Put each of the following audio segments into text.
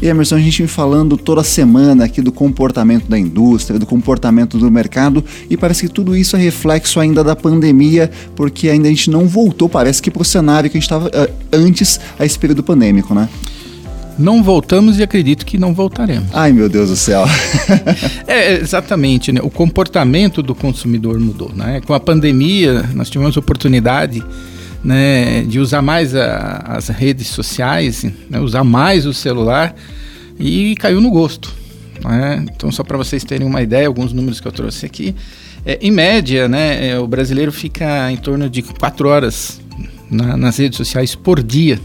E Emerson, a gente vem falando toda semana aqui do comportamento da indústria, do comportamento do mercado, e parece que tudo isso é reflexo ainda da pandemia, porque ainda a gente não voltou, parece que para o cenário que a gente estava uh, antes a esse período pandêmico, né? Não voltamos e acredito que não voltaremos. Ai, meu Deus do céu. é, exatamente, né? O comportamento do consumidor mudou, né? Com a pandemia, nós tivemos oportunidade né, de usar mais a, as redes sociais, né, usar mais o celular e caiu no gosto. Né? Então, só para vocês terem uma ideia, alguns números que eu trouxe aqui, é, em média, né, é, o brasileiro fica em torno de 4 horas na, nas redes sociais por dia.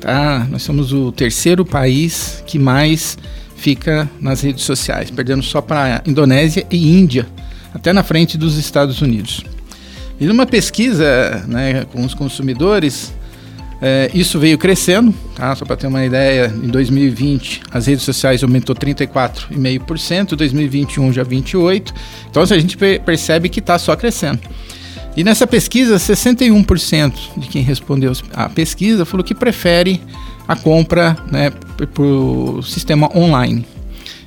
Tá? Nós somos o terceiro país que mais fica nas redes sociais, perdendo só para Indonésia e Índia, até na frente dos Estados Unidos. E numa pesquisa né, com os consumidores, é, isso veio crescendo, tá? só para ter uma ideia, em 2020 as redes sociais aumentou 34,5%, 2021 já 28%, então a gente percebe que está só crescendo. E nessa pesquisa, 61% de quem respondeu à pesquisa falou que prefere a compra né, por sistema online.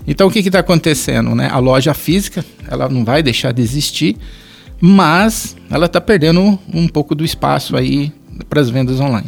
Então o que está acontecendo? Né? A loja física ela não vai deixar de existir, mas ela está perdendo um pouco do espaço aí para as vendas online.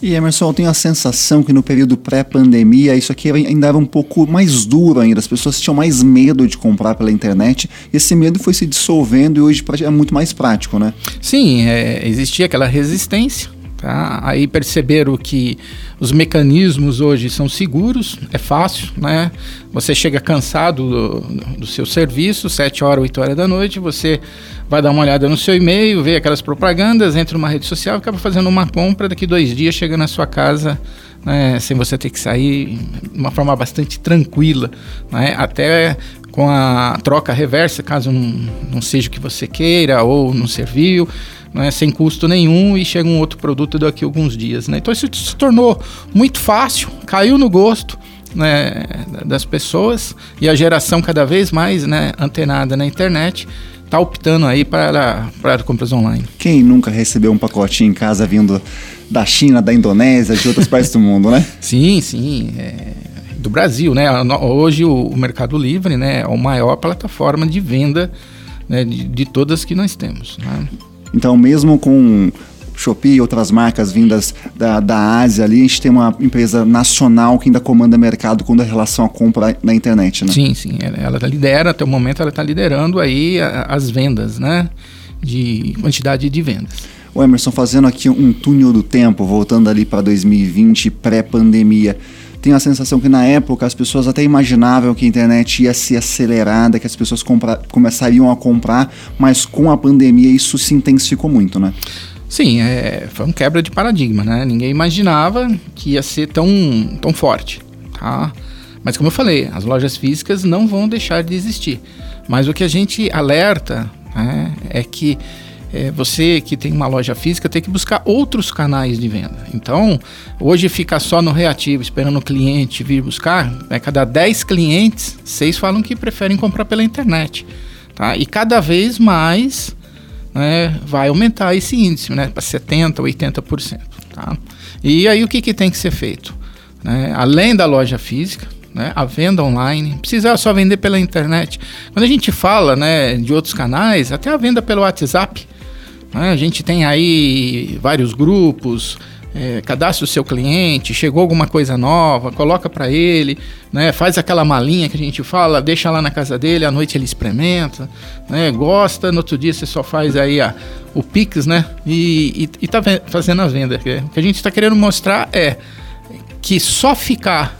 E Emerson, eu tenho a sensação que no período pré-pandemia isso aqui ainda era um pouco mais duro ainda, as pessoas tinham mais medo de comprar pela internet e esse medo foi se dissolvendo e hoje é muito mais prático, né? Sim, é, existia aquela resistência, tá? Aí perceberam que os mecanismos hoje são seguros, é fácil, né? Você chega cansado do, do seu serviço, 7 horas, 8 horas da noite, você vai dar uma olhada no seu e-mail, vê aquelas propagandas, entra numa rede social, acaba fazendo uma compra, daqui dois dias chega na sua casa né, sem você ter que sair de uma forma bastante tranquila, né, até com a troca reversa, caso não, não seja o que você queira ou não serviu né, sem custo nenhum e chega um outro produto daqui a alguns dias. Né? Então isso se tornou muito fácil, caiu no gosto né, das pessoas e a geração cada vez mais né, antenada na internet está optando aí para, para compras online. Quem nunca recebeu um pacotinho em casa vindo da China, da Indonésia, de outras partes do mundo, né? Sim, sim. É, do Brasil, né? Hoje o, Mercado Livre né, é a maior plataforma de venda né, de, de todas que nós temos. Né? Então, mesmo com Shopee e outras marcas vindas da, da Ásia ali, a gente tem uma empresa nacional que ainda comanda mercado quando a relação à compra na internet, né? Sim, sim. Ela, ela lidera, até o momento ela está liderando aí a, as vendas, né? De quantidade de vendas. O Emerson, fazendo aqui um túnel do tempo, voltando ali para 2020, pré-pandemia, tenho a sensação que na época as pessoas até imaginavam que a internet ia ser acelerada, que as pessoas começariam a comprar, mas com a pandemia isso se intensificou muito, né? Sim, é, foi um quebra de paradigma, né? Ninguém imaginava que ia ser tão, tão forte, tá? Mas como eu falei, as lojas físicas não vão deixar de existir. Mas o que a gente alerta né, é que é, você que tem uma loja física tem que buscar outros canais de venda. Então, hoje ficar só no reativo, esperando o cliente vir buscar, né, cada 10 clientes, 6 falam que preferem comprar pela internet. Tá? E cada vez mais né, vai aumentar esse índice né, para 70%, 80%. Tá? E aí o que, que tem que ser feito? Né? Além da loja física, né, a venda online, precisa só vender pela internet. Quando a gente fala né, de outros canais, até a venda pelo WhatsApp, né? A gente tem aí vários grupos, é, o seu cliente, chegou alguma coisa nova, coloca para ele, né, faz aquela malinha que a gente fala, deixa lá na casa dele, à noite ele experimenta, né, gosta, no outro dia você só faz aí a, o Pix, né, e, e, tá fazendo a venda. O que a gente está querendo mostrar é que só ficar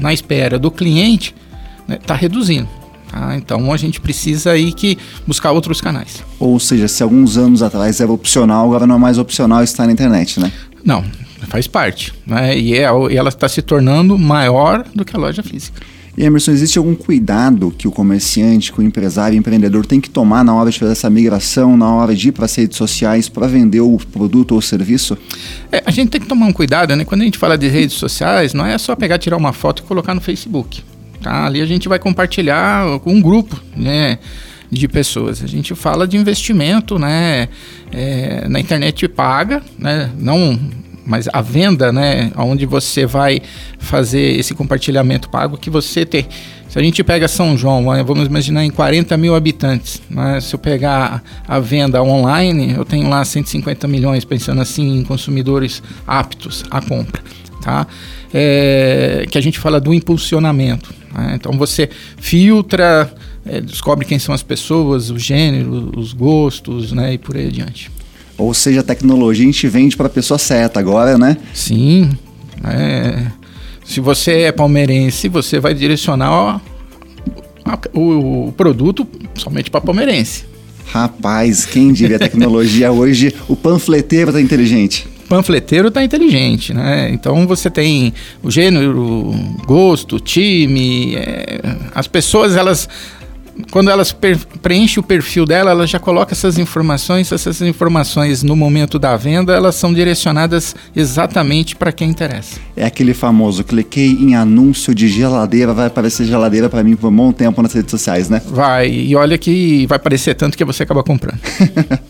na espera do cliente está né, tá reduzindo. Ah, então a gente precisa aí que buscar outros canais. Ou seja, se alguns anos atrás era opcional, agora não é mais opcional estar na internet, né? Não, faz parte. Né? E, é, e ela está se tornando maior do que a loja física. E Emerson, existe algum cuidado que o comerciante, que o empresário, o empreendedor tem que tomar na hora de fazer essa migração, na hora de ir para as redes sociais para vender o produto ou serviço? É, a gente tem que tomar um cuidado, né? Quando a gente fala de redes sociais, não é só pegar, tirar uma foto e colocar no Facebook. Tá? Ali a gente vai compartilhar com um grupo, né? de pessoas. A gente fala de investimento, né? É, na internet paga, né? Não mas a venda, né, onde você vai fazer esse compartilhamento pago que você tem. Se a gente pega São João, vamos imaginar em 40 mil habitantes, né, se eu pegar a venda online, eu tenho lá 150 milhões, pensando assim em consumidores aptos à compra, tá? É, que a gente fala do impulsionamento. Né? Então você filtra, é, descobre quem são as pessoas, o gênero, os gostos, né, e por aí adiante. Ou seja, a tecnologia a gente vende para a pessoa certa agora, né? Sim. É, se você é palmeirense, você vai direcionar o, o produto somente para palmeirense. Rapaz, quem diria a tecnologia hoje, o panfleteiro tá inteligente. Panfleteiro tá inteligente, né? Então você tem o gênero, gosto, time, é, as pessoas elas quando elas preenchem o perfil dela, ela já coloca essas informações. Essas informações no momento da venda, elas são direcionadas exatamente para quem interessa. É aquele famoso cliquei em anúncio de geladeira, vai aparecer geladeira para mim por um bom tempo nas redes sociais, né? Vai, e olha que vai aparecer tanto que você acaba comprando.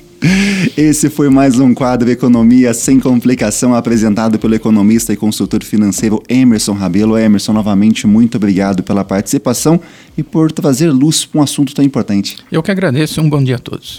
Esse foi mais um quadro Economia Sem Complicação, apresentado pelo economista e consultor financeiro Emerson Rabelo. Emerson, novamente, muito obrigado pela participação e por trazer luz para um assunto tão importante. Eu que agradeço. Um bom dia a todos.